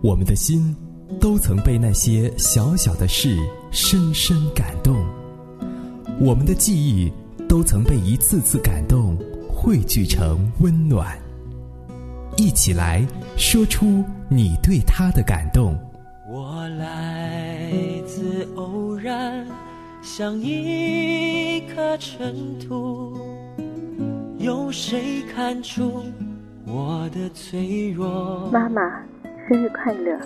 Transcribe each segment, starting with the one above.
我们的心都曾被那些小小的事深深感动，我们的记忆都曾被一次次感动汇聚成温暖。一起来说出你对他的感动。我来自偶然，像一颗尘土，有谁看出我的脆弱？妈妈，生日快乐！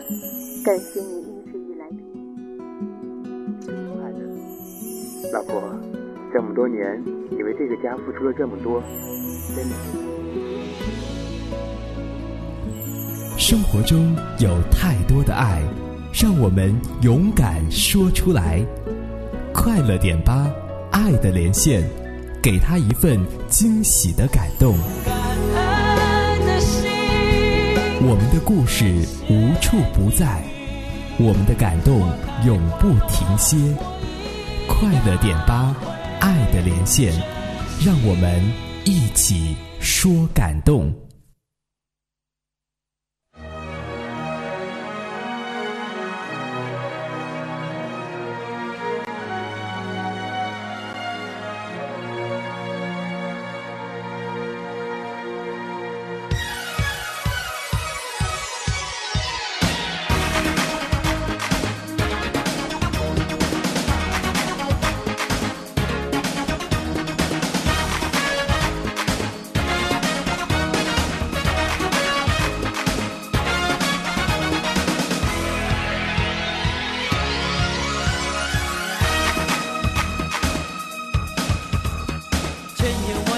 感谢你一直以来的快乐。老婆，这么多年，你为这个家付出了这么多，真的。生活中有太多的爱，让我们勇敢说出来。快乐点吧，爱的连线，给他一份惊喜的感动。我们的故事无处不在，我们的感动永不停歇。快乐点吧，爱的连线，让我们一起说感动。千言万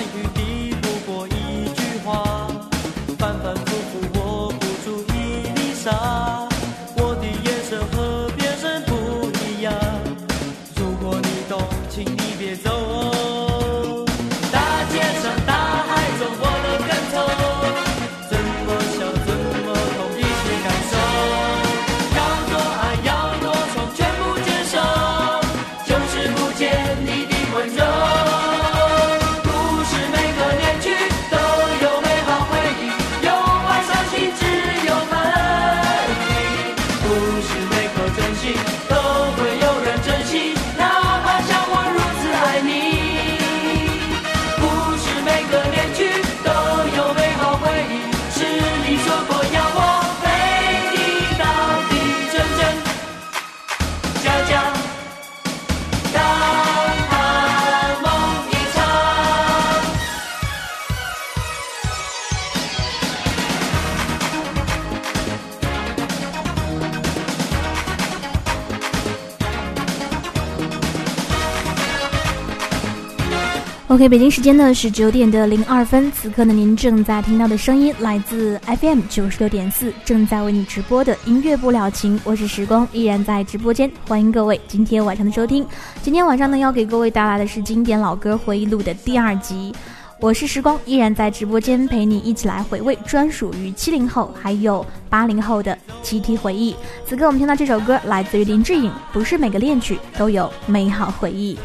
OK，北京时间呢是九点的零二分，此刻呢您正在听到的声音来自 FM 九十六点四，正在为你直播的音乐不了情，我是时光，依然在直播间，欢迎各位今天晚上的收听。今天晚上呢要给各位带来的是经典老歌回忆录的第二集，我是时光，依然在直播间陪你一起来回味专属于七零后还有八零后的集体回忆。此刻我们听到这首歌来自于林志颖，不是每个恋曲都有美好回忆。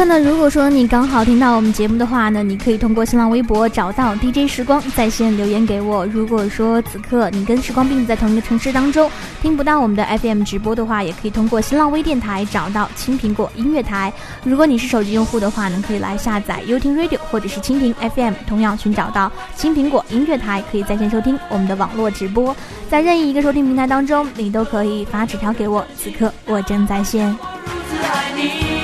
刻呢，如果说你刚好听到我们节目的话呢，你可以通过新浪微博找到 DJ 时光在线留言给我。如果说此刻你跟时光并不在同一个城市当中，听不到我们的 FM 直播的话，也可以通过新浪微电台找到青苹果音乐台。如果你是手机用户的话呢，可以来下载优听 Radio 或者是蜻蜓 FM，同样寻找到青苹果音乐台，可以在线收听我们的网络直播。在任意一个收听平台当中，你都可以发纸条给我。此刻我正在线。每个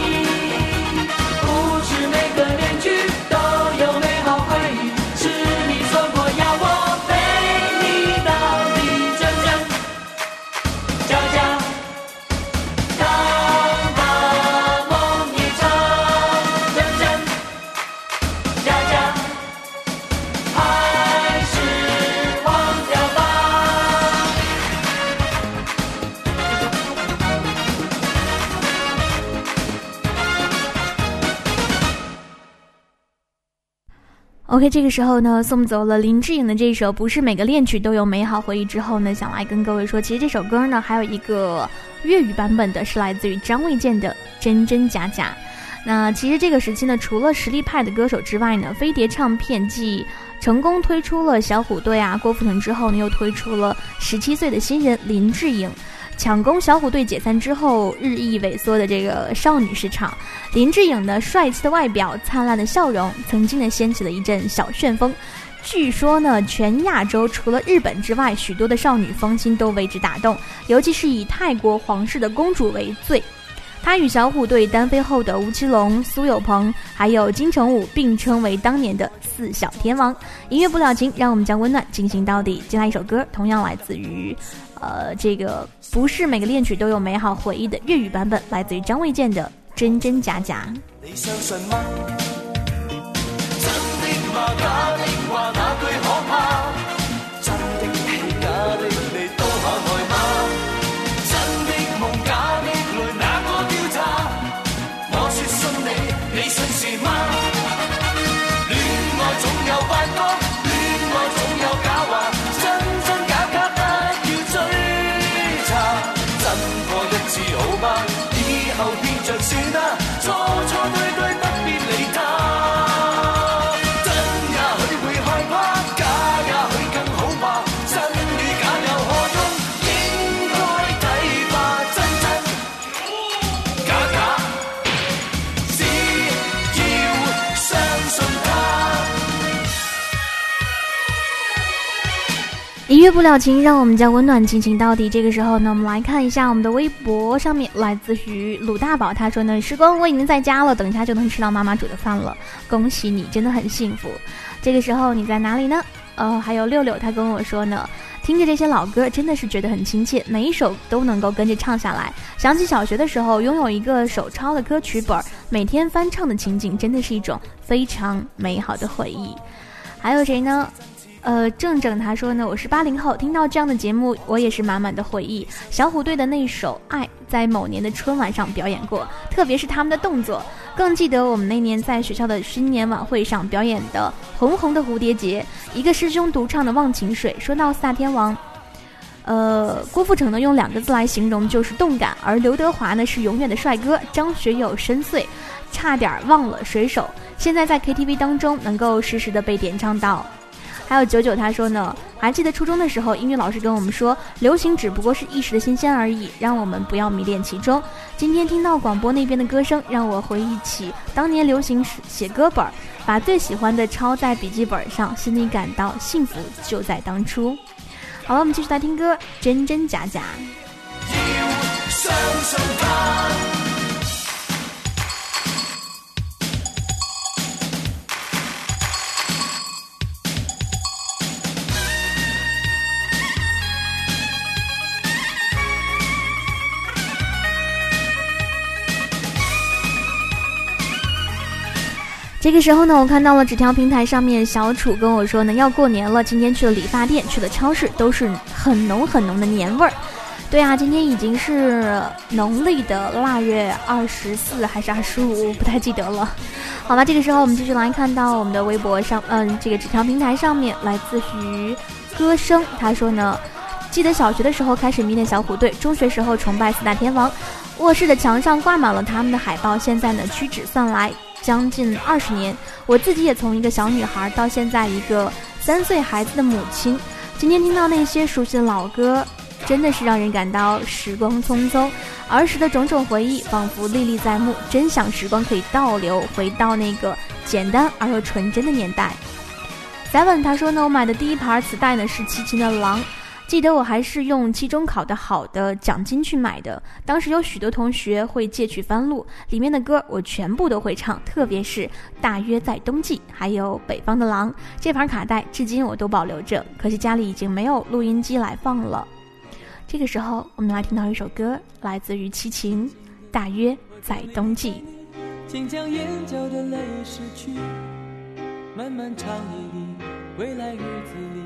OK，这个时候呢，送走了林志颖的这首《不是每个恋曲都有美好回忆》之后呢，想来跟各位说，其实这首歌呢，还有一个粤语版本的，是来自于张卫健的《真真假假》。那其实这个时期呢，除了实力派的歌手之外呢，飞碟唱片继成功推出了小虎队啊、郭富城之后呢，又推出了十七岁的新人林志颖。抢攻小虎队解散之后日益萎缩的这个少女市场，林志颖呢帅气的外表、灿烂的笑容，曾经呢掀起了一阵小旋风。据说呢，全亚洲除了日本之外，许多的少女芳心都为之打动，尤其是以泰国皇室的公主为最。他与小虎队单飞后的吴奇隆、苏有朋，还有金城武并称为当年的四小天王。音乐不了情，让我们将温暖进行到底。接下来一首歌，同样来自于。呃，这个不是每个恋曲都有美好回忆的粤语版本，来自于张卫健的《真真假假》。你相信吗？真的话，假的话，哪句可怕？真的，假的一月不了情，让我们将温暖进行到底。这个时候呢，我们来看一下我们的微博上面，来自于鲁大宝，他说呢：“时光，我已经在家了，等一下就能吃到妈妈煮的饭了，恭喜你，真的很幸福。”这个时候你在哪里呢？呃，还有六六，他跟我说呢，听着这些老歌，真的是觉得很亲切，每一首都能够跟着唱下来。想起小学的时候，拥有一个手抄的歌曲本，每天翻唱的情景，真的是一种非常美好的回忆。还有谁呢？呃，正正他说呢，我是八零后，听到这样的节目，我也是满满的回忆。小虎队的那首《爱》在某年的春晚上表演过，特别是他们的动作，更记得我们那年在学校的新年晚会上表演的《红红的蝴蝶结》，一个师兄独唱的《忘情水》。说到四大天王，呃，郭富城呢用两个字来形容就是动感，而刘德华呢是永远的帅哥，张学友深邃，差点忘了水手。现在在 KTV 当中能够实时的被点唱到。还有九九，他说呢，还记得初中的时候，英语老师跟我们说，流行只不过是一时的新鲜而已，让我们不要迷恋其中。今天听到广播那边的歌声，让我回忆起当年流行时写歌本，把最喜欢的抄在笔记本上，心里感到幸福就在当初。好了，我们继续来听歌，真真假假。这个时候呢，我看到了纸条平台上面，小楚跟我说呢，要过年了，今天去了理发店，去了超市，都是很浓很浓的年味儿。对啊，今天已经是农历的腊月二十四还是二十五，不太记得了。好吧，这个时候我们继续来看到我们的微博上，嗯，这个纸条平台上面，来自于歌声，他说呢，记得小学的时候开始迷恋小虎队，中学时候崇拜四大天王，卧室的墙上挂满了他们的海报，现在呢屈指算来。将近二十年，我自己也从一个小女孩到现在一个三岁孩子的母亲。今天听到那些熟悉的老歌，真的是让人感到时光匆匆，儿时的种种回忆仿佛历历在目。真想时光可以倒流，回到那个简单而又纯真的年代。Seven 他说呢，我买的第一盘磁带呢是齐秦的《狼》。记得我还是用期中考的好的奖金去买的，当时有许多同学会借取翻录，里面的歌我全部都会唱，特别是《大约在冬季》，还有《北方的狼》这盘卡带，至今我都保留着。可惜家里已经没有录音机来放了。这个时候，我们来听到一首歌，来自于齐秦，《大约在冬季》。请将眼角的泪拭去，漫漫长夜里，未来日子里。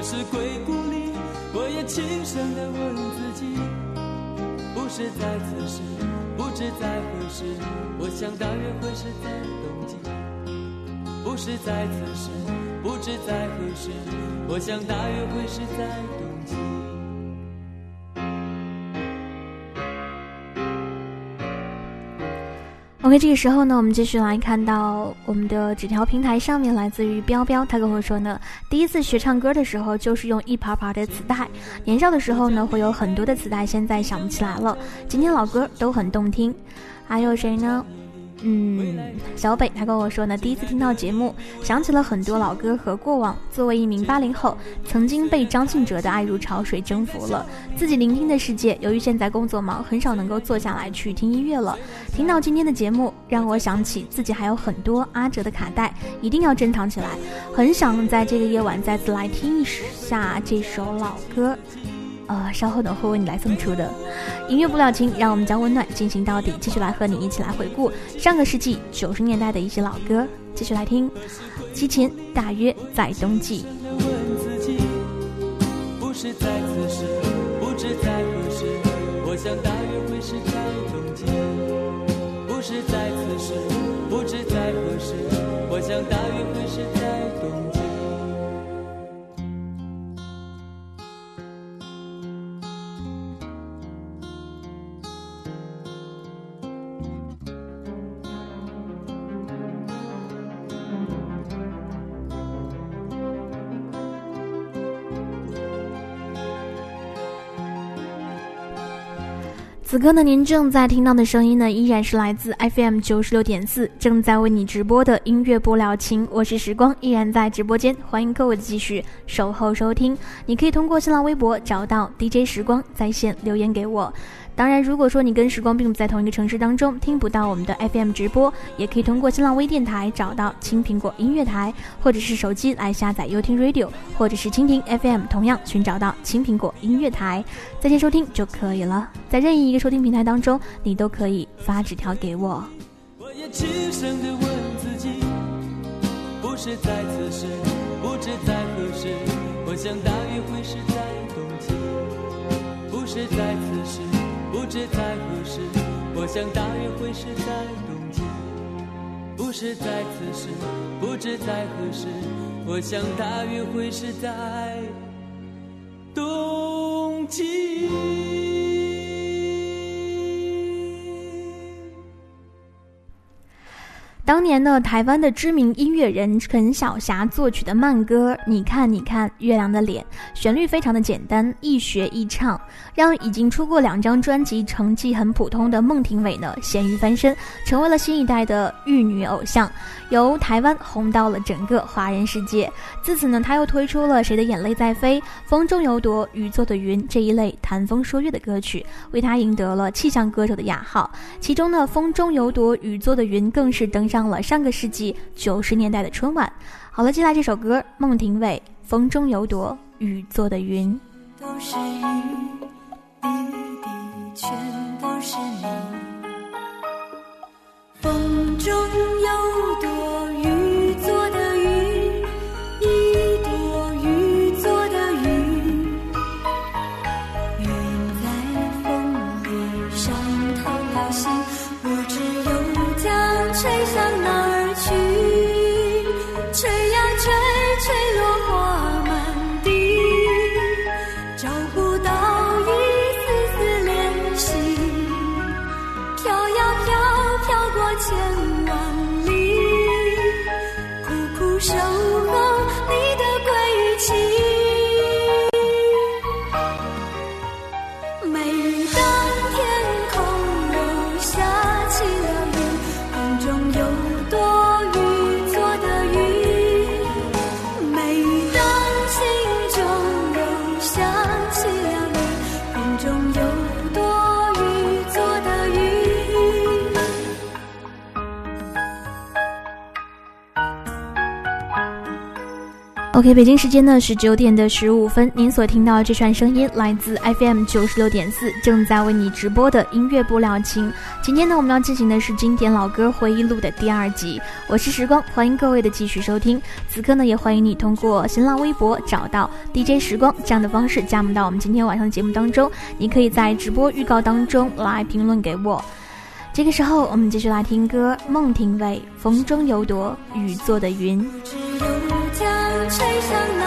可是归故里，我也轻声地问自己，不是在此时，不知在何时，我想大约会是在冬季。不是在此时，不知在何时，我想大约会是在冬季。OK，这个时候呢，我们继续来看到我们的纸条平台上面，来自于彪彪，他跟我说呢，第一次学唱歌的时候就是用一盘盘的磁带，年少的时候呢会有很多的磁带，现在想不起来了。今天老歌都很动听，还有谁呢？嗯，小北他跟我说呢，第一次听到节目，想起了很多老歌和过往。作为一名八零后，曾经被张信哲的《爱如潮水》征服了自己聆听的世界。由于现在工作忙，很少能够坐下来去听音乐了。听到今天的节目，让我想起自己还有很多阿哲的卡带，一定要珍藏起来。很想在这个夜晚再次来听一下这首老歌。呃，稍后等会为你来送出的音乐不了情，让我们将温暖进行到底。继续来和你一起来回顾上个世纪九十年代的一些老歌，继续来听。激情大约在冬季。不是在此时，不知在何时，我想大约会是在冬季。不是在此时，不知在何时，我想大约会是在冬季。此刻呢，您正在听到的声音呢，依然是来自 FM 九十六点四，正在为你直播的音乐不了情。我是时光，依然在直播间，欢迎各位继续守候收听。你可以通过新浪微博找到 DJ 时光在线留言给我。当然，如果说你跟时光并不在同一个城市当中，听不到我们的 FM 直播，也可以通过新浪微电台找到青苹果音乐台，或者是手机来下载优听 Radio，或者是蜻蜓 FM，同样寻找到青苹果音乐台，在线收听就可以了。在任意一个收听平台当中，你都可以发纸条给我。我也轻声地问自己，不是在此时，不知在何时，我想大约会是在冬季。不是在此时，不知在何时，我想大约会是在冬季。不是在此时，不知在何时，我想大约会是在冬季。当年呢，台湾的知名音乐人陈小霞作曲的慢歌《你看你看月亮的脸》，旋律非常的简单，易学易唱，让已经出过两张专辑、成绩很普通的孟庭苇呢咸鱼翻身，成为了新一代的玉女偶像，由台湾红到了整个华人世界。自此呢，他又推出了《谁的眼泪在飞》《风中有朵雨做的云》这一类谈风说月的歌曲，为他赢得了气象歌手的雅号。其中呢，《风中有朵雨做的云》更是登上了上个世纪九十年代的春晚。好了，接下来这首歌，孟庭苇《风中有朵雨做的云》。都是雨，滴滴全都是你。风中有朵雨 OK，北京时间呢是九点的十五分。您所听到这串声音来自 FM 九十六点四，正在为你直播的音乐不了情。今天呢，我们要进行的是经典老歌回忆录的第二集。我是时光，欢迎各位的继续收听。此刻呢，也欢迎你通过新浪微博找到 DJ 时光这样的方式加入到我们今天晚上的节目当中。你可以在直播预告当中来评论给我。这个时候，我们继续来听歌，孟庭苇《风中有朵雨做的云》。吹向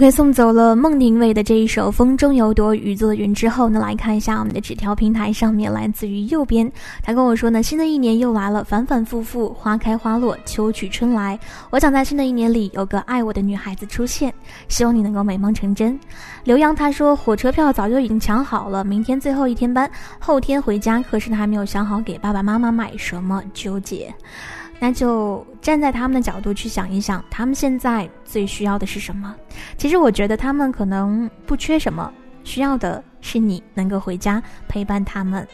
OK，送走了孟庭苇的这一首《风中有朵雨做的云》之后呢，来看一下我们的纸条平台上面，来自于右边，他跟我说呢，新的一年又来了，反反复复，花开花落，秋去春来。我想在新的一年里有个爱我的女孩子出现，希望你能够美梦成真。刘洋他说，火车票早就已经抢好了，明天最后一天班，后天回家，可是他还没有想好给爸爸妈妈买什么，纠结。那就站在他们的角度去想一想，他们现在最需要的是什么？其实我觉得他们可能不缺什么，需要的是你能够回家陪伴他们。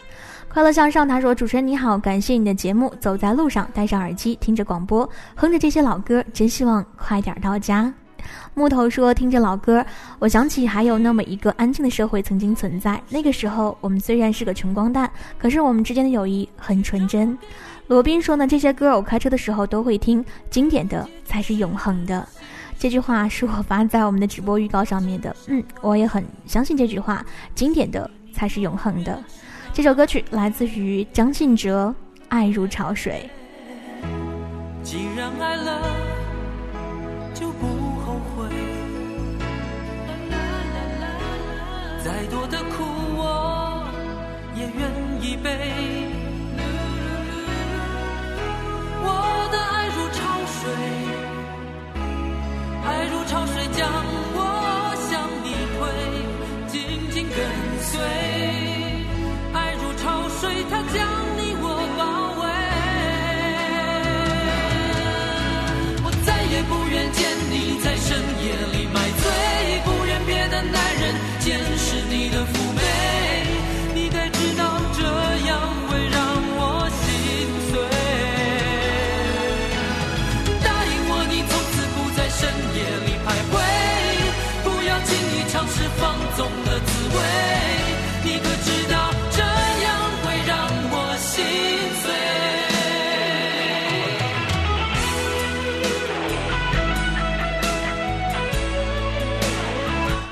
快乐向上，他说：“主持人你好，感谢你的节目。走在路上，戴上耳机，听着广播，哼着这些老歌，真希望快点到家。”木头说：“听着老歌，我想起还有那么一个安静的社会曾经存在。那个时候，我们虽然是个穷光蛋，可是我们之间的友谊很纯真。”罗宾说呢，这些歌我开车的时候都会听，经典的才是永恒的。这句话是我发在我们的直播预告上面的，嗯，我也很相信这句话，经典的才是永恒的。这首歌曲来自于张信哲，《爱如潮水》。既然爱了，就不后悔。再多的苦我也愿意背。我的爱如潮水，爱如潮水将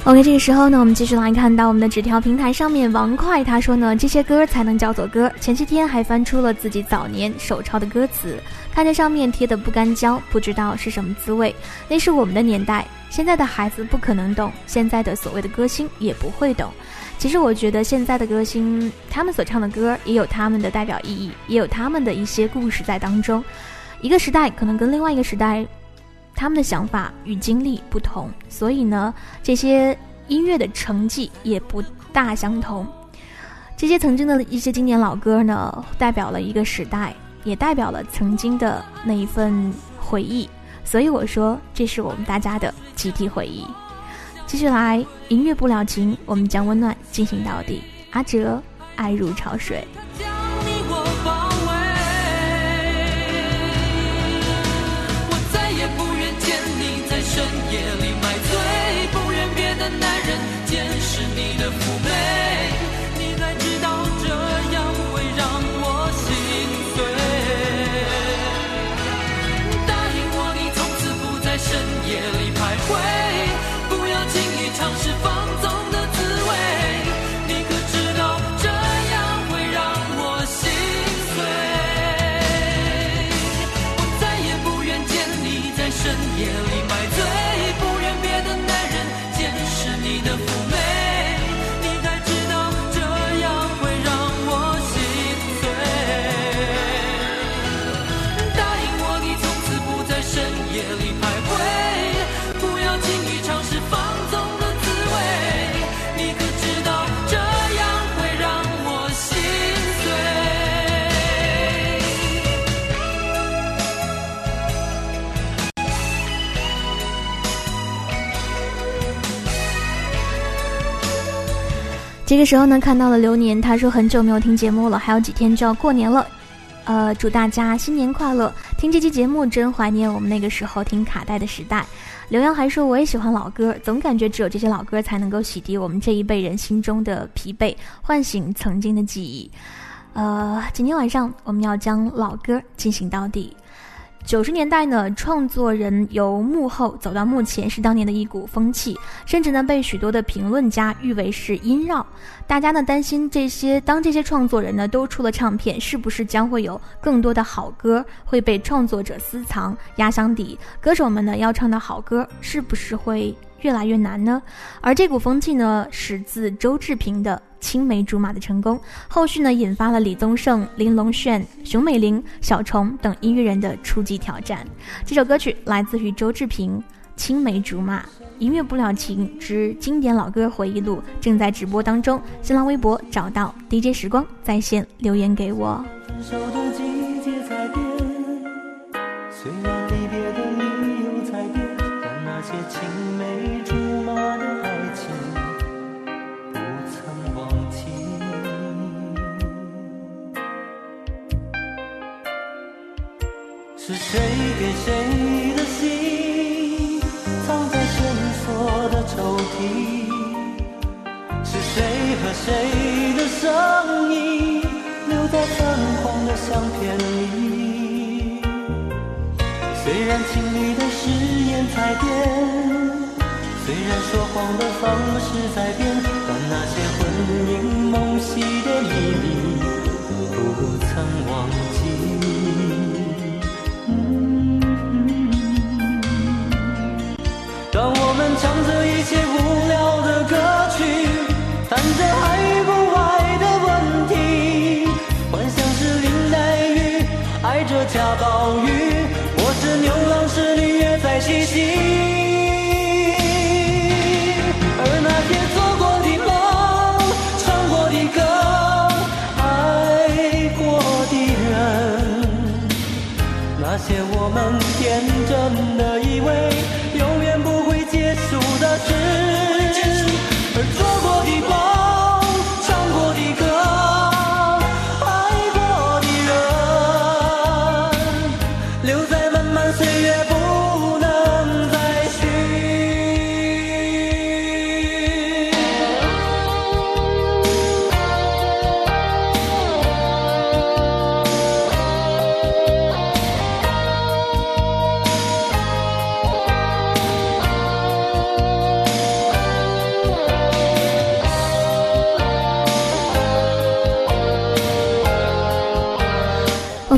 OK，这个时候呢，我们继续来看到我们的纸条平台上面，王快他说呢，这些歌才能叫做歌。前些天还翻出了自己早年手抄的歌词，看着上面贴的不干胶，不知道是什么滋味。那是我们的年代，现在的孩子不可能懂，现在的所谓的歌星也不会懂。其实我觉得现在的歌星，他们所唱的歌也有他们的代表意义，也有他们的一些故事在当中。一个时代可能跟另外一个时代，他们的想法与经历不同，所以呢，这些音乐的成绩也不大相同。这些曾经的一些经典老歌呢，代表了一个时代，也代表了曾经的那一份回忆。所以我说，这是我们大家的集体回忆。继续来，音乐不了情，我们将温暖进行到底。阿哲，爱如潮水。夜里买醉，不愿别的男人见识你的妩媚，你该知道这样会让我心碎。答应我，你从此不在深夜里徘徊，这个时候呢，看到了流年，他说很久没有听节目了，还有几天就要过年了，呃，祝大家新年快乐！听这期节目真怀念我们那个时候听卡带的时代。刘洋还说我也喜欢老歌，总感觉只有这些老歌才能够洗涤我们这一辈人心中的疲惫，唤醒曾经的记忆。呃，今天晚上我们要将老歌进行到底。九十年代呢，创作人由幕后走到幕前是当年的一股风气，甚至呢被许多的评论家誉为是音绕。大家呢担心这些，当这些创作人呢都出了唱片，是不是将会有更多的好歌会被创作者私藏压箱底？歌手们呢要唱的好歌，是不是会越来越难呢？而这股风气呢，始自周志平的青梅竹马的成功，后续呢引发了李宗盛、林隆炫、熊美玲、小虫等音乐人的出击挑战。这首歌曲来自于周志平《青梅竹马》。音乐不了情之经典老歌回忆录正在直播当中，新浪微博找到 DJ 时光在线留言给我。分手的季节在变，是谁给谁的信，藏在深锁的抽屉？是谁和谁的声音留在泛黄的相片里？虽然情侣的誓言在变，虽然说谎的方式在变，但那些魂萦梦系的秘密不曾忘记。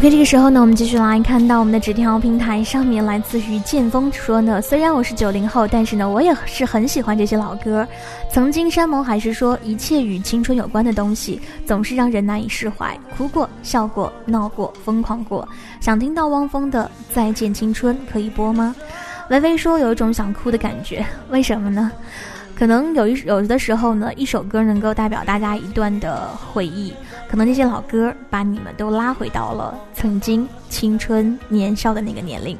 OK，这个时候呢，我们继续来看到我们的纸条平台上面，来自于剑锋说呢，虽然我是九零后，但是呢，我也是很喜欢这些老歌。曾经山盟海誓说，一切与青春有关的东西，总是让人难以释怀。哭过，笑过，闹过，疯狂过。想听到汪峰的《再见青春》，可以播吗？微微说有一种想哭的感觉，为什么呢？可能有一有的时候呢，一首歌能够代表大家一段的回忆。可能那些老歌把你们都拉回到了曾经青春年少的那个年龄。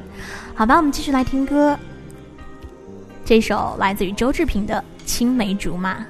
好吧，我们继续来听歌。这首来自于周志平的《青梅竹马》。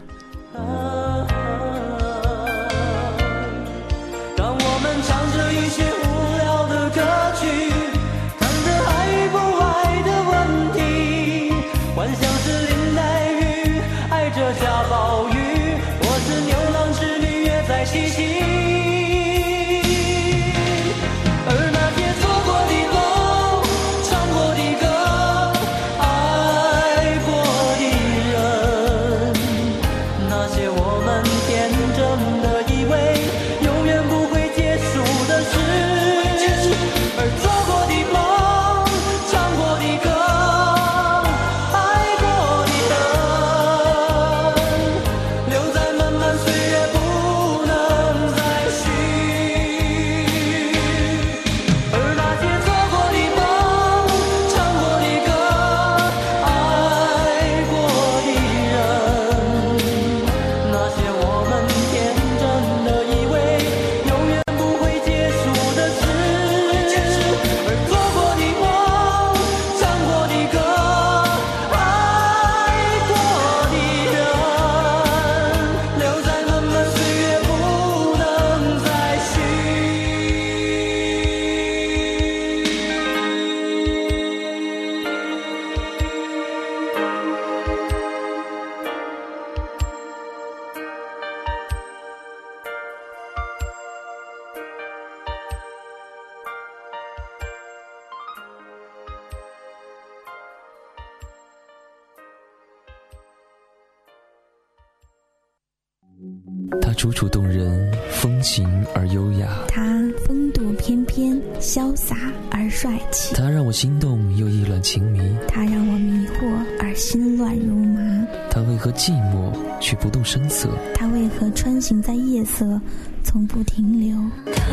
心动又意乱情迷。他让我迷惑而心乱如麻。他为何寂寞却不动声色？他为何穿行在夜色，从不停留？他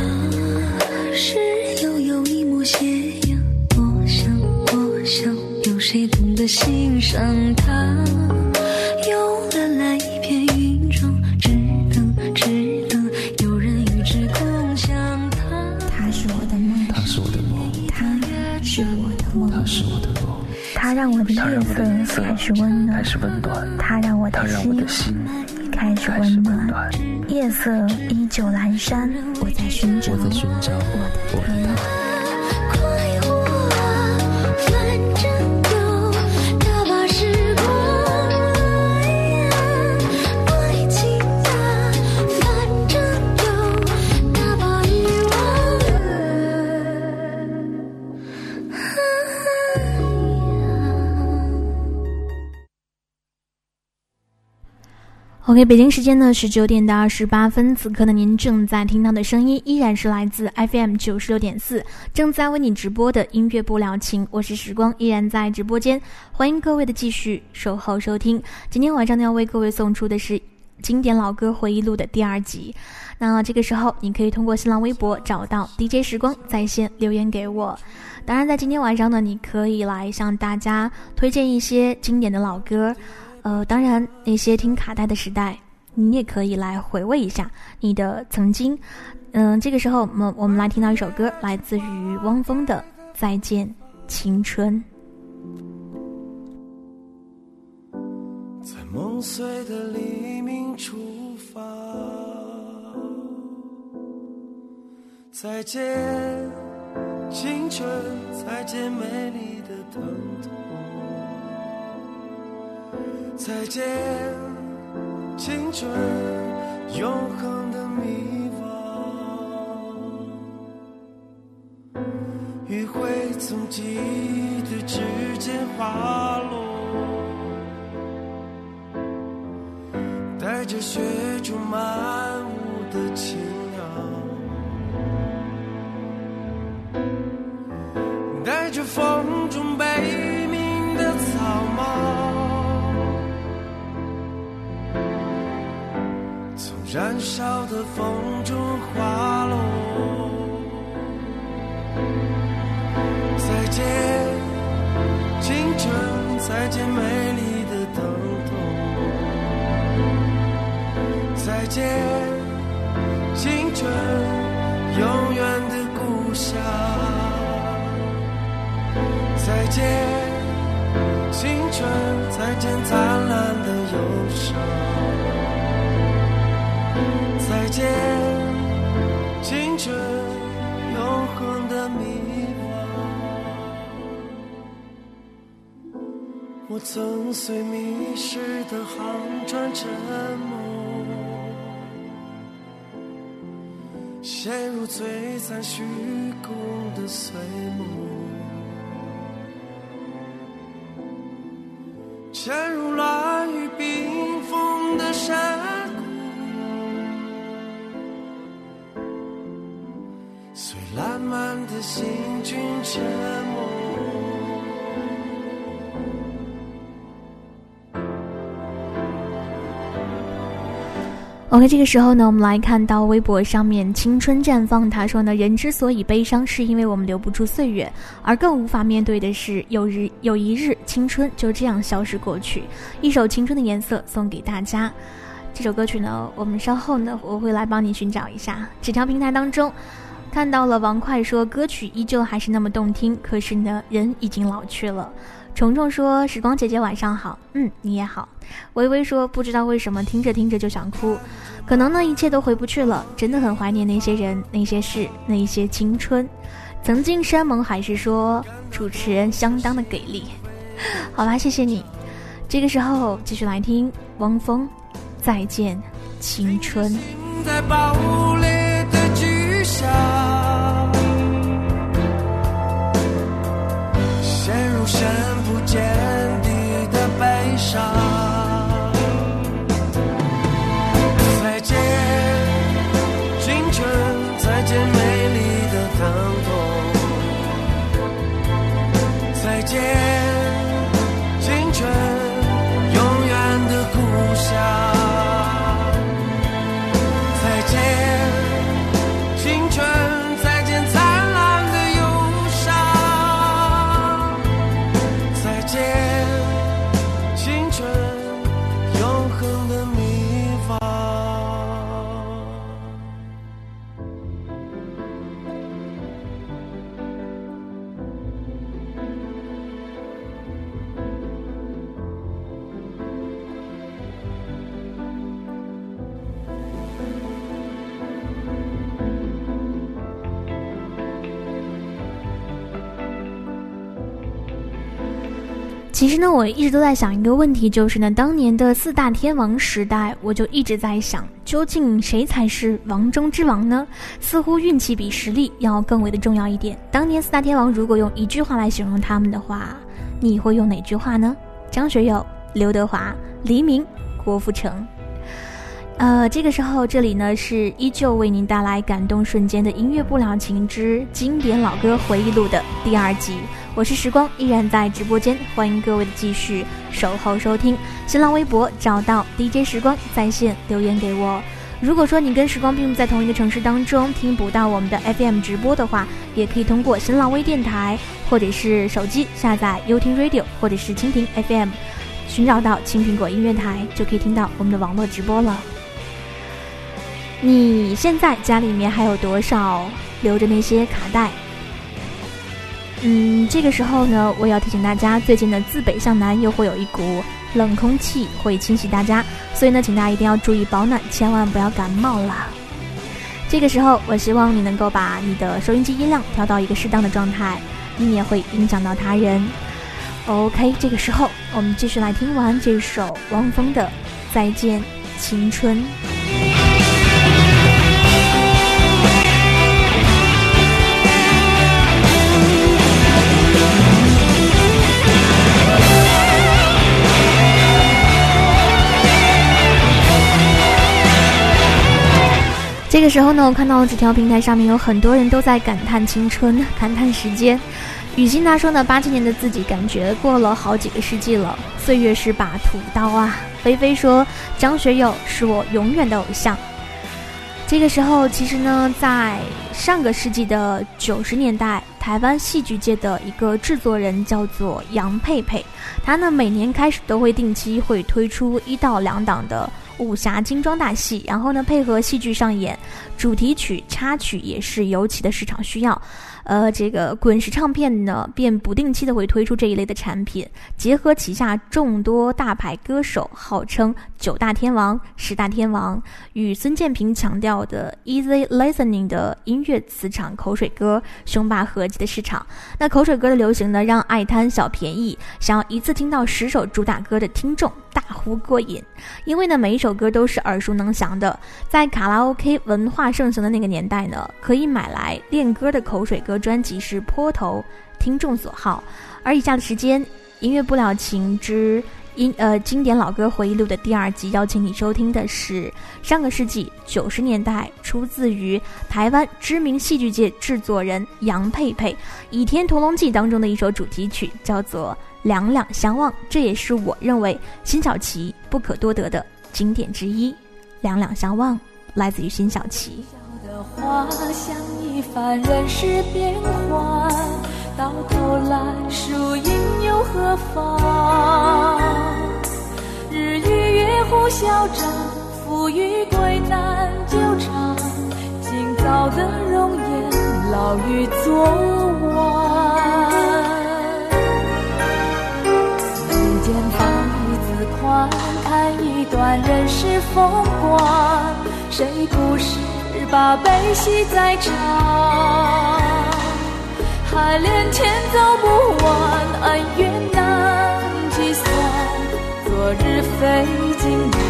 是悠悠一抹斜阳，我想，我想，有谁懂得欣赏他？夜色开始温暖，开始温暖。他让我的心心开始温暖。夜色依旧阑珊，我在寻找，我在寻找我的他。OK，北京时间呢十九点的二十八分，此刻呢您正在听到的声音依然是来自 FM 九十六点四，正在为你直播的音乐不了情，我是时光，依然在直播间，欢迎各位的继续守候收听。今天晚上呢要为各位送出的是经典老歌回忆录的第二集，那这个时候你可以通过新浪微博找到 DJ 时光在线留言给我。当然，在今天晚上呢，你可以来向大家推荐一些经典的老歌。呃，当然，那些听卡带的时代，你也可以来回味一下你的曾经。嗯、这个时候，我们我们来听到一首歌，来自于汪峰的《再见青春》。在梦碎的黎明出发，再见青春，再见美丽的疼再见，青春永恒的迷惘。余晖从记忆的指尖滑落，带着雪中漫舞的青鸟，带着风。燃烧的风中滑落。再见，青春，再见美丽的疼痛。再见，青春，永远的故乡。再见，青春，再见灿烂的忧伤。见，青春，永恒的迷惘。我曾随迷失的航船沉没，陷入璀璨虚空的碎梦，行军沉没。OK，这个时候呢，我们来看到微博上面“青春绽放”，他说呢，人之所以悲伤，是因为我们留不住岁月，而更无法面对的是，有日有一日，青春就这样消失过去。一首《青春的颜色》送给大家。这首歌曲呢，我们稍后呢，我会来帮你寻找一下。纸条平台当中看到了王快说，歌曲依旧还是那么动听，可是呢，人已经老去了。虫虫说：“时光姐姐晚上好，嗯，你也好。”微微说：“不知道为什么听着听着就想哭，可能呢一切都回不去了，真的很怀念那些人、那些事、那些青春。”曾经山盟海誓说主持人相当的给力，好啦，谢谢你。这个时候继续来听汪峰《再见青春》。陷入深不见底的悲伤。其实呢，我一直都在想一个问题，就是呢，当年的四大天王时代，我就一直在想，究竟谁才是王中之王呢？似乎运气比实力要更为的重要一点。当年四大天王如果用一句话来形容他们的话，你会用哪句话呢？张学友、刘德华、黎明、郭富城。呃，这个时候这里呢是依旧为您带来感动瞬间的音乐不了情之经典老歌回忆录的第二集。我是时光，依然在直播间，欢迎各位继续守候收听。新浪微博找到 DJ 时光在线留言给我。如果说你跟时光并不在同一个城市当中，听不到我们的 FM 直播的话，也可以通过新浪微电台或者是手机下载优听 Radio 或者是蜻蜓 FM，寻找到青苹果音乐台，就可以听到我们的网络直播了。你现在家里面还有多少留着那些卡带？嗯，这个时候呢，我也要提醒大家，最近呢，自北向南又会有一股冷空气会侵袭大家，所以呢，请大家一定要注意保暖，千万不要感冒了。这个时候，我希望你能够把你的收音机音量调到一个适当的状态，以免会影响到他人。OK，这个时候我们继续来听完这首汪峰的《再见青春》。这个时候呢，我看到纸条平台上面有很多人都在感叹青春，感叹时间。雨欣他说呢，八七年的自己感觉过了好几个世纪了，岁月是把屠刀啊。菲菲说，张学友是我永远的偶像。这个时候，其实呢，在上个世纪的九十年代，台湾戏剧界的一个制作人叫做杨佩佩，他呢每年开始都会定期会推出一到两档的武侠精装大戏，然后呢配合戏剧上演，主题曲、插曲也是尤其的市场需要。呃，这个滚石唱片呢，便不定期的会推出这一类的产品，结合旗下众多大牌歌手，号称九大天王、十大天王，与孙建平强调的 easy listening 的音乐磁场口水歌，雄霸合集的市场。那口水歌的流行呢，让爱贪小便宜，想要一次听到十首主打歌的听众大呼过瘾，因为呢，每一首歌都是耳熟能详的。在卡拉 OK 文化盛行的那个年代呢，可以买来练歌的口水歌。专辑是颇头听众所好，而以下的时间，音乐不了情之音呃经典老歌回忆录的第二集，邀请你收听的是上个世纪九十年代出自于台湾知名戏剧界制作人杨佩佩《倚天屠龙记》当中的一首主题曲，叫做《两两相望》，这也是我认为辛晓琪不可多得的经典之一，《两两相望》来自于辛晓琪。花香一番人世变幻，到头来输赢又何妨？日与月互消长，富与贵难久长。今朝的容颜，老于昨晚。眉间放一字宽，看一段人世风光，谁不是？把悲喜在尝，海连天走不完，恩怨难计算，昨日非今日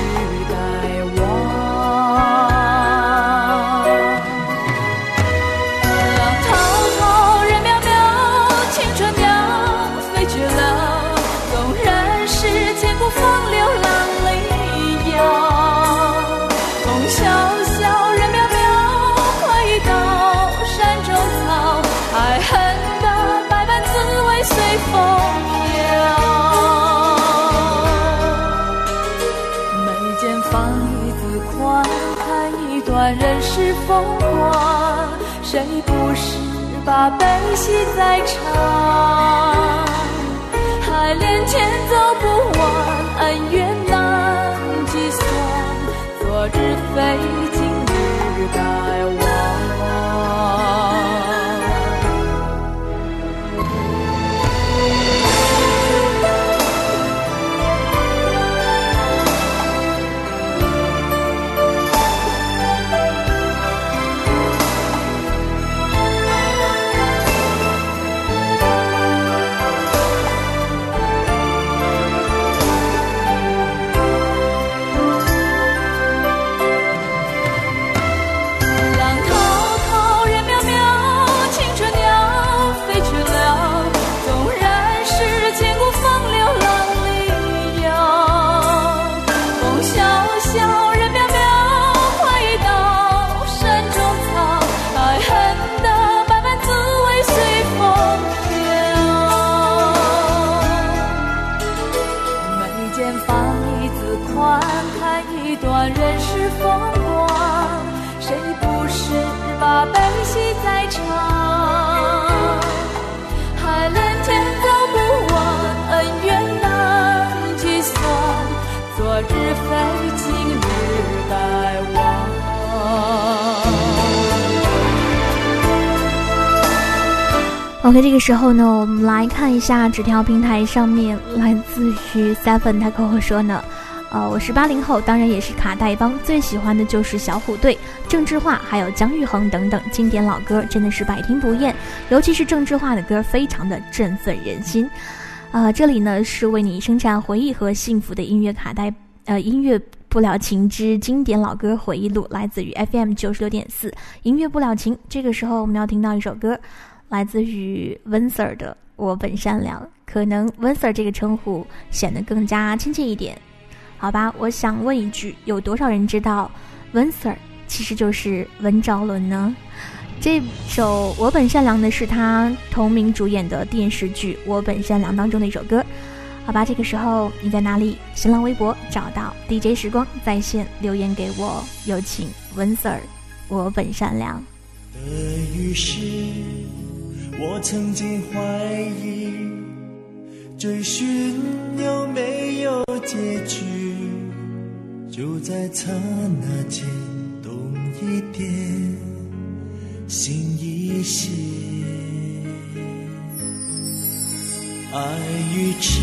在尝？海连天走不完，恩怨难计算，昨日非那这个时候呢，我们来看一下纸条平台上面来自于 Seven，他跟我说呢，呃，我是八零后，当然也是卡带帮，最喜欢的就是小虎队、郑智化，还有姜育恒等等经典老歌，真的是百听不厌。尤其是郑智化的歌，非常的振奋人心。啊，这里呢是为你生产回忆和幸福的音乐卡带，呃，音乐不了情之经典老歌回忆录，来自于 FM 九十六点四音乐不了情。这个时候我们要听到一首歌。来自于温 Sir 的“我本善良”，可能温 Sir 这个称呼显得更加亲切一点，好吧？我想问一句，有多少人知道温 Sir 其实就是温兆伦呢？这首“我本善良”的是他同名主演的电视剧《我本善良》当中的一首歌，好吧？这个时候你在哪里？新浪微博找到 DJ 时光在线留言给我，有请温 Sir。我本善良。的于是，我曾经怀疑，追寻有没有结局？就在刹那间，动一点，心一些。爱与痴，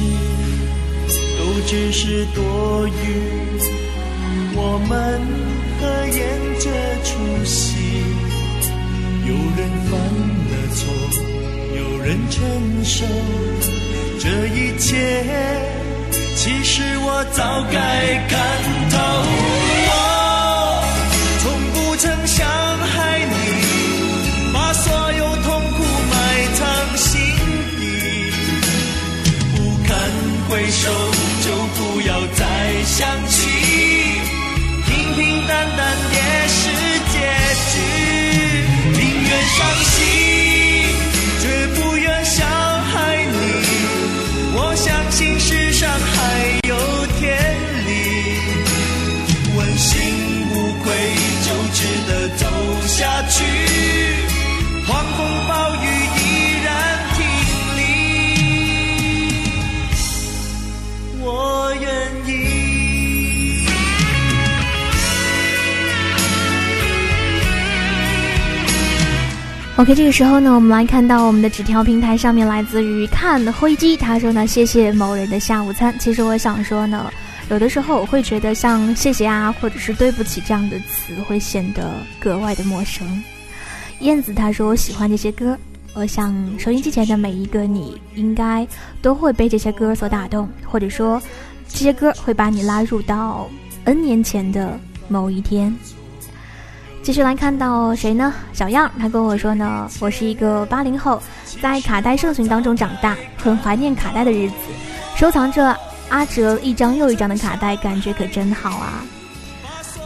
都只是多余。我们合演这出戏，有人犯了错，有人承受这一切。其实我早该看透，我从不曾伤害你，把所有痛苦埋藏心底。不堪回首，就不要再想起。平平淡淡也是结局，宁愿伤心，OK，这个时候呢，我们来看到我们的纸条平台上面来自于看灰机，他说呢，谢谢某人的下午餐。其实我想说呢，有的时候我会觉得像谢谢啊，或者是对不起这样的词会显得格外的陌生。燕子他说我喜欢这些歌，我想收音机前的每一个你应该都会被这些歌所打动，或者说这些歌会把你拉入到 N 年前的某一天。继续来看到谁呢？小样，他跟我说呢，我是一个八零后，在卡带盛行当中长大，很怀念卡带的日子，收藏着阿哲一张又一张的卡带，感觉可真好啊。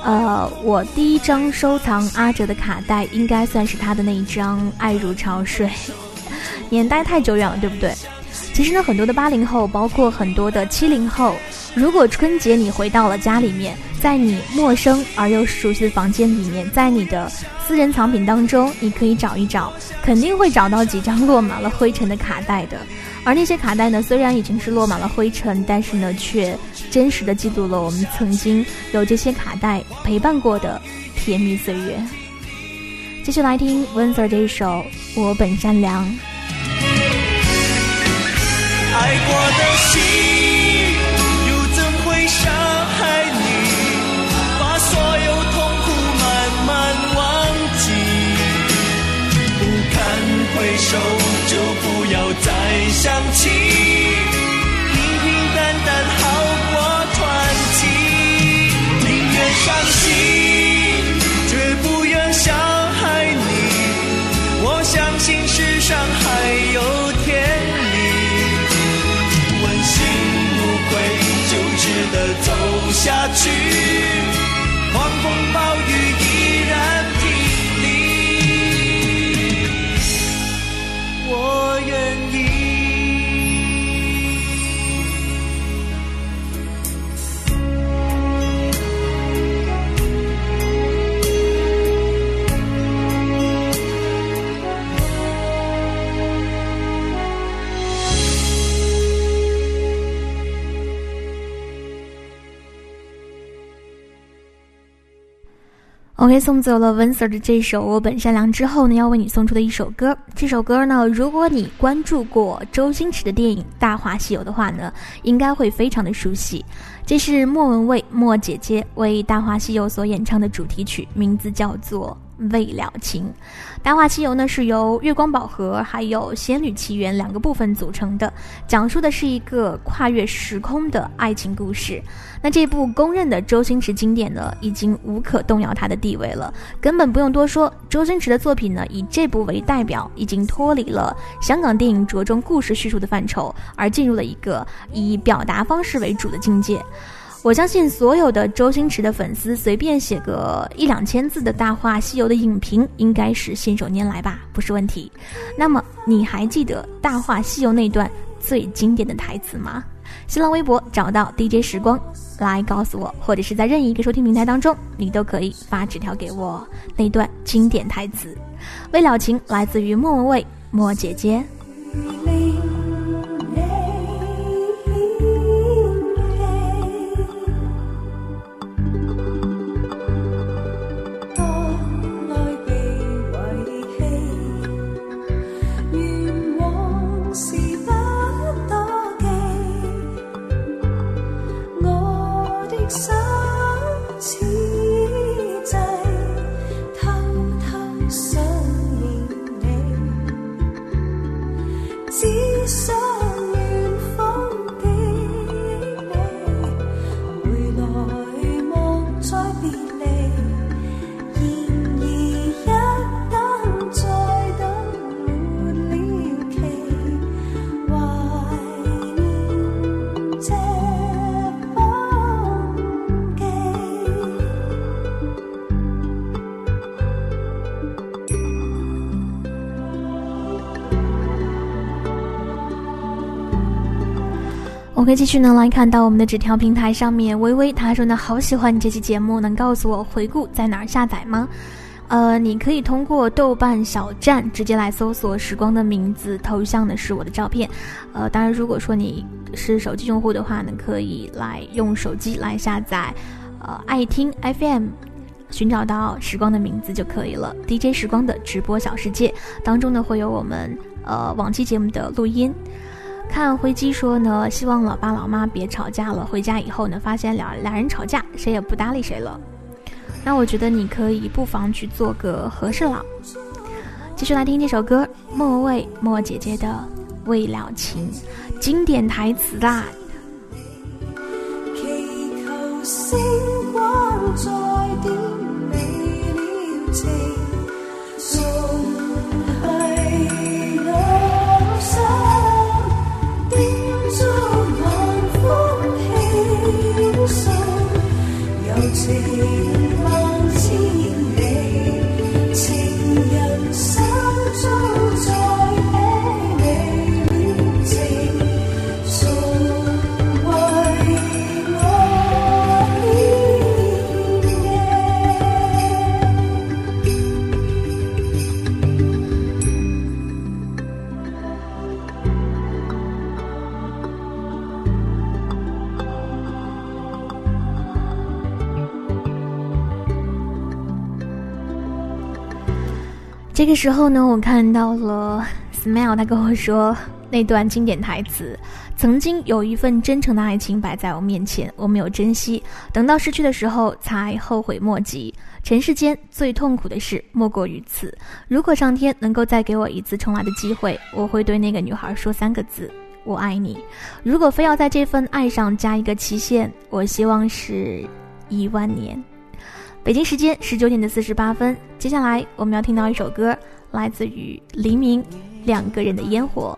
呃，我第一张收藏阿哲的卡带，应该算是他的那一张《爱如潮水》，年代太久远了，对不对？其实呢，很多的八零后，包括很多的七零后，如果春节你回到了家里面，在你陌生而又熟悉的房间里面，在你的私人藏品当中，你可以找一找，肯定会找到几张落满了灰尘的卡带的。而那些卡带呢，虽然已经是落满了灰尘，但是呢，却真实的记录了我们曾经有这些卡带陪伴过的甜蜜岁月。继续来听温 Sir 这一首《我本善良》。爱过的心，又怎会伤害你？把所有痛苦慢慢忘记。不堪回首，就不要再想起。平平淡淡好过传奇。宁愿伤心，绝不愿伤害你。我相信世上还有下去。OK，送走了温 Sir 的这首《我本善良》之后呢，要为你送出的一首歌。这首歌呢，如果你关注过周星驰的电影《大话西游》的话呢，应该会非常的熟悉。这是莫文蔚莫姐姐为《大话西游》所演唱的主题曲，名字叫做《未了情》。《大话西游》呢是由月光宝盒还有仙女奇缘两个部分组成的，讲述的是一个跨越时空的爱情故事。那这部公认的周星驰经典呢，已经无可动摇他的地位了，根本不用多说。周星驰的作品呢，以这部为代表，已经脱离了香港电影着重故事叙述的范畴，而进入了一个以表达方式为主的境界。我相信所有的周星驰的粉丝，随便写个一两千字的《大话西游》的影评，应该是信手拈来吧，不是问题。那么，你还记得《大话西游》那段最经典的台词吗？新浪微博找到 DJ 时光来告诉我，或者是在任意一个收听平台当中，你都可以发纸条给我那段经典台词。未了情来自于莫文蔚，莫姐姐。我可以继续呢来看到我们的纸条平台上面，微微他说呢好喜欢你这期节目，能告诉我回顾在哪儿下载吗？呃，你可以通过豆瓣小站直接来搜索时光的名字，头像呢是我的照片。呃，当然如果说你是手机用户的话呢，可以来用手机来下载，呃，爱听 FM，寻找到时光的名字就可以了。DJ 时光的直播小世界当中呢会有我们呃往期节目的录音。看灰机说呢，希望老爸老妈别吵架了。回家以后呢，发现俩俩人吵架，谁也不搭理谁了。那我觉得你可以不妨去做个和事佬。继续来听这首歌，莫文蔚莫姐姐的《未了情》，经典台词啦。see. 这个时候呢，我看到了 Smile，他跟我说那段经典台词：“曾经有一份真诚的爱情摆在我面前，我没有珍惜，等到失去的时候才后悔莫及。尘世间最痛苦的事莫过于此。如果上天能够再给我一次重来的机会，我会对那个女孩说三个字：我爱你。如果非要在这份爱上加一个期限，我希望是一万年。”北京时间十九点的四十八分，接下来我们要听到一首歌，来自于黎明，《两个人的烟火》。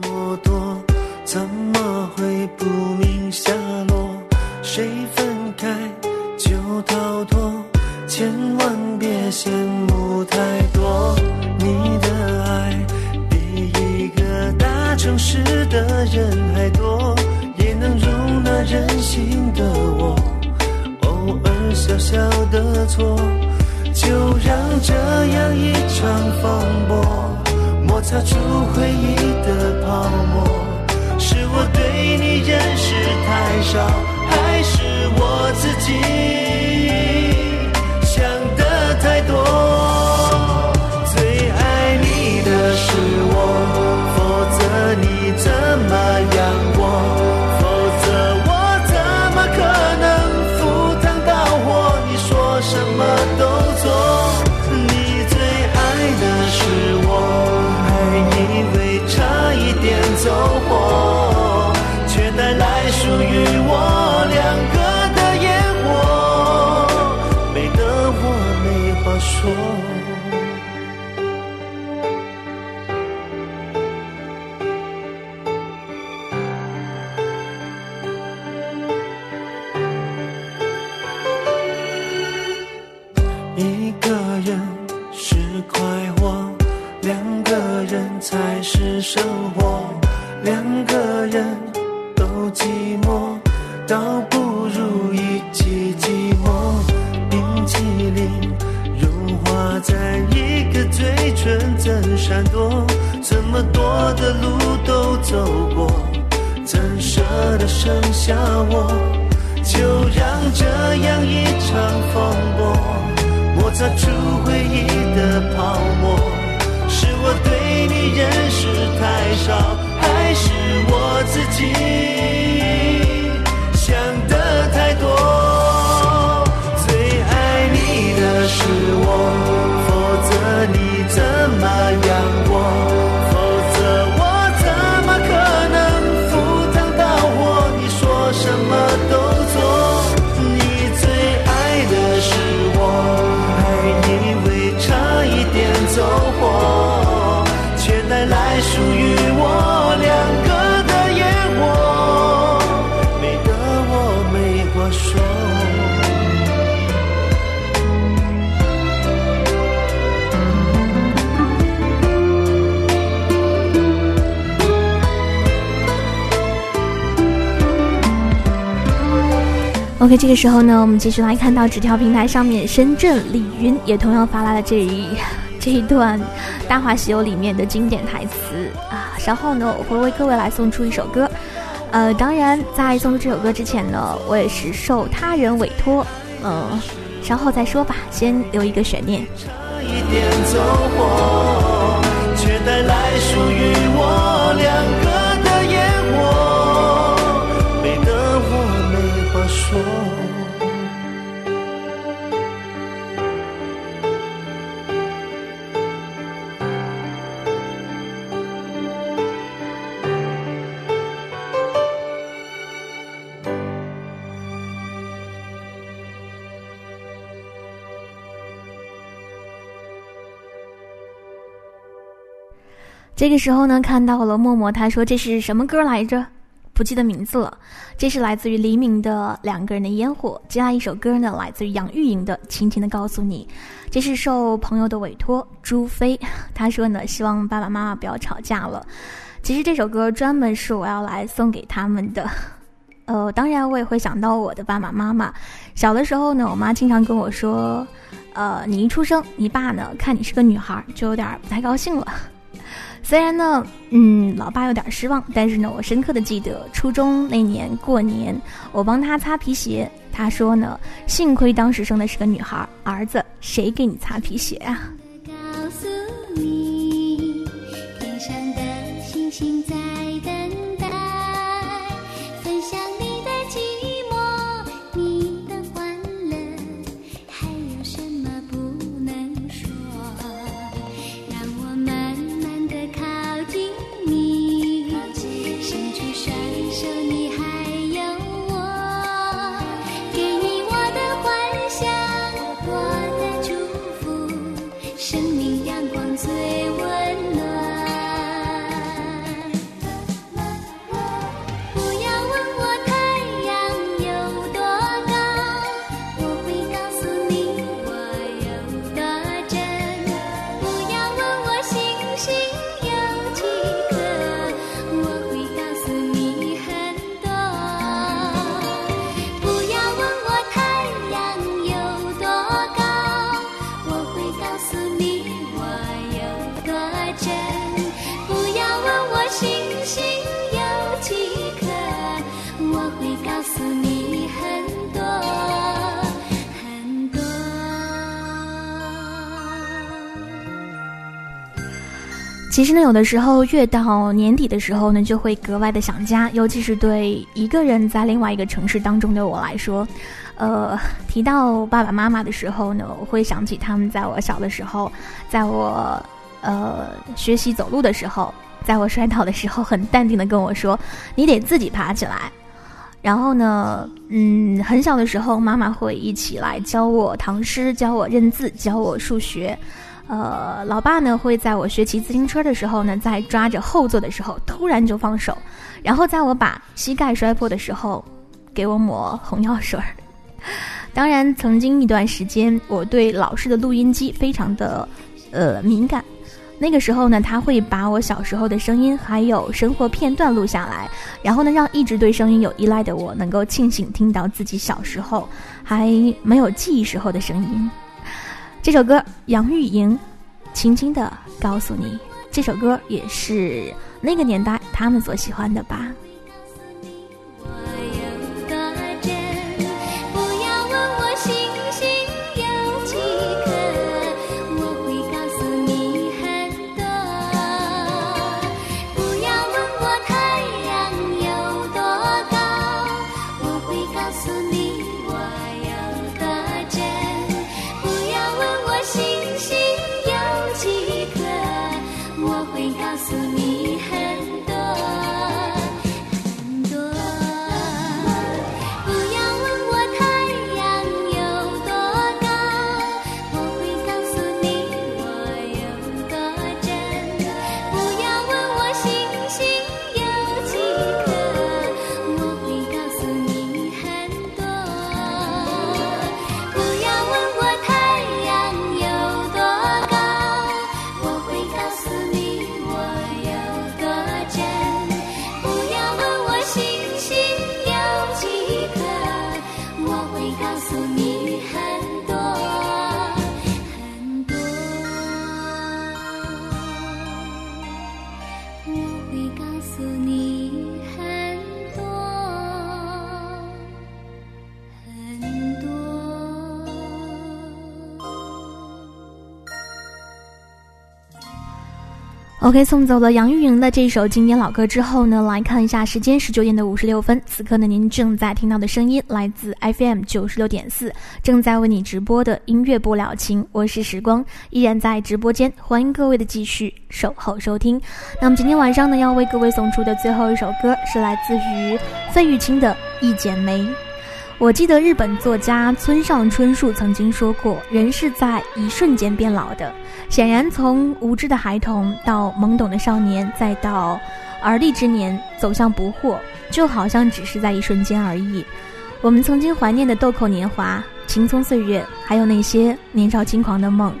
那么多，怎么会不明下落？谁分开就逃脱？千万别羡慕太多。你的爱比一个大城市的人还多，也能容纳任性的我。小小的错，就让这样一场风波摩擦出回忆的泡沫。是我对你认识太少，还是我自己 OK，这个时候呢，我们继续来看到纸条平台上面，深圳李云也同样发来了这一这一段《大话西游》里面的经典台词啊。稍后呢，我会为各位来送出一首歌。呃，当然，在送出这首歌之前呢，我也是受他人委托，嗯、稍后再说吧，先留一个悬念。差一点走火，却带来属于我两个这个时候呢，看到了默默，他说这是什么歌来着？不记得名字了。这是来自于黎明的《两个人的烟火》。接下来一首歌呢，来自于杨钰莹的《轻轻的告诉你》。这是受朋友的委托，朱飞他说呢，希望爸爸妈妈不要吵架了。其实这首歌专门是我要来送给他们的。呃，当然我也会想到我的爸爸妈妈。小的时候呢，我妈经常跟我说，呃，你一出生，你爸呢看你是个女孩，就有点不太高兴了。虽然呢，嗯，老爸有点失望，但是呢，我深刻的记得初中那年过年，我帮他擦皮鞋，他说呢，幸亏当时生的是个女孩，儿子，谁给你擦皮鞋啊？告诉你，天上的星星在其实呢，有的时候越到年底的时候呢，就会格外的想家，尤其是对一个人在另外一个城市当中的我来说，呃，提到爸爸妈妈的时候呢，我会想起他们在我小的时候，在我呃学习走路的时候，在我摔倒的时候，很淡定的跟我说：“你得自己爬起来。”然后呢，嗯，很小的时候，妈妈会一起来教我唐诗，教我认字，教我数学。呃，老爸呢会在我学骑自行车的时候呢，在抓着后座的时候突然就放手，然后在我把膝盖摔破的时候，给我抹红药水儿。当然，曾经一段时间，我对老式的录音机非常的呃敏感。那个时候呢，他会把我小时候的声音还有生活片段录下来，然后呢，让一直对声音有依赖的我能够庆幸听到自己小时候还没有记忆时候的声音。这首歌，杨钰莹，轻轻的告诉你，这首歌也是那个年代他们所喜欢的吧。OK，送走了杨钰莹的这首经典老歌之后呢，来看一下时间，十九点的五十六分。此刻呢，您正在听到的声音来自 FM 九十六点四，正在为你直播的音乐不了情，我是时光，依然在直播间，欢迎各位的继续守候收听。那么今天晚上呢，要为各位送出的最后一首歌是来自于费玉清的《一剪梅》。我记得日本作家村上春树曾经说过：“人是在一瞬间变老的。”显然，从无知的孩童到懵懂的少年，再到而立之年，走向不惑，就好像只是在一瞬间而已。我们曾经怀念的豆蔻年华、青葱岁月，还有那些年少轻狂的梦，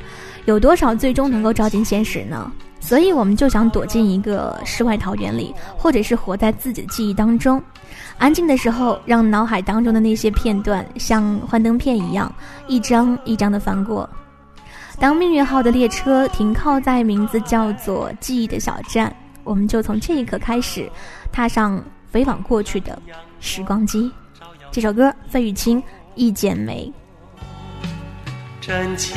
有多少最终能够照进现实呢？所以，我们就想躲进一个世外桃源里，或者是活在自己的记忆当中。安静的时候，让脑海当中的那些片段像幻灯片一样，一张一张的翻过。当命运号的列车停靠在名字叫做记忆的小站，我们就从这一刻开始，踏上飞往过去的时光机。这首歌，费玉清《一剪梅》。真情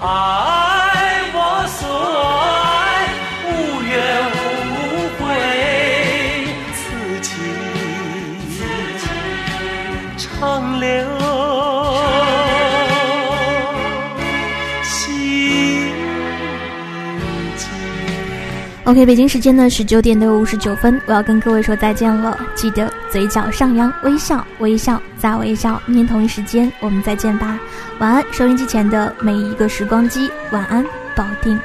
啊。OK，北京时间呢十九点的五十九分，我要跟各位说再见了。记得嘴角上扬，微笑，微笑再微笑。明天同一时间我们再见吧。晚安，收音机前的每一个时光机，晚安，保定。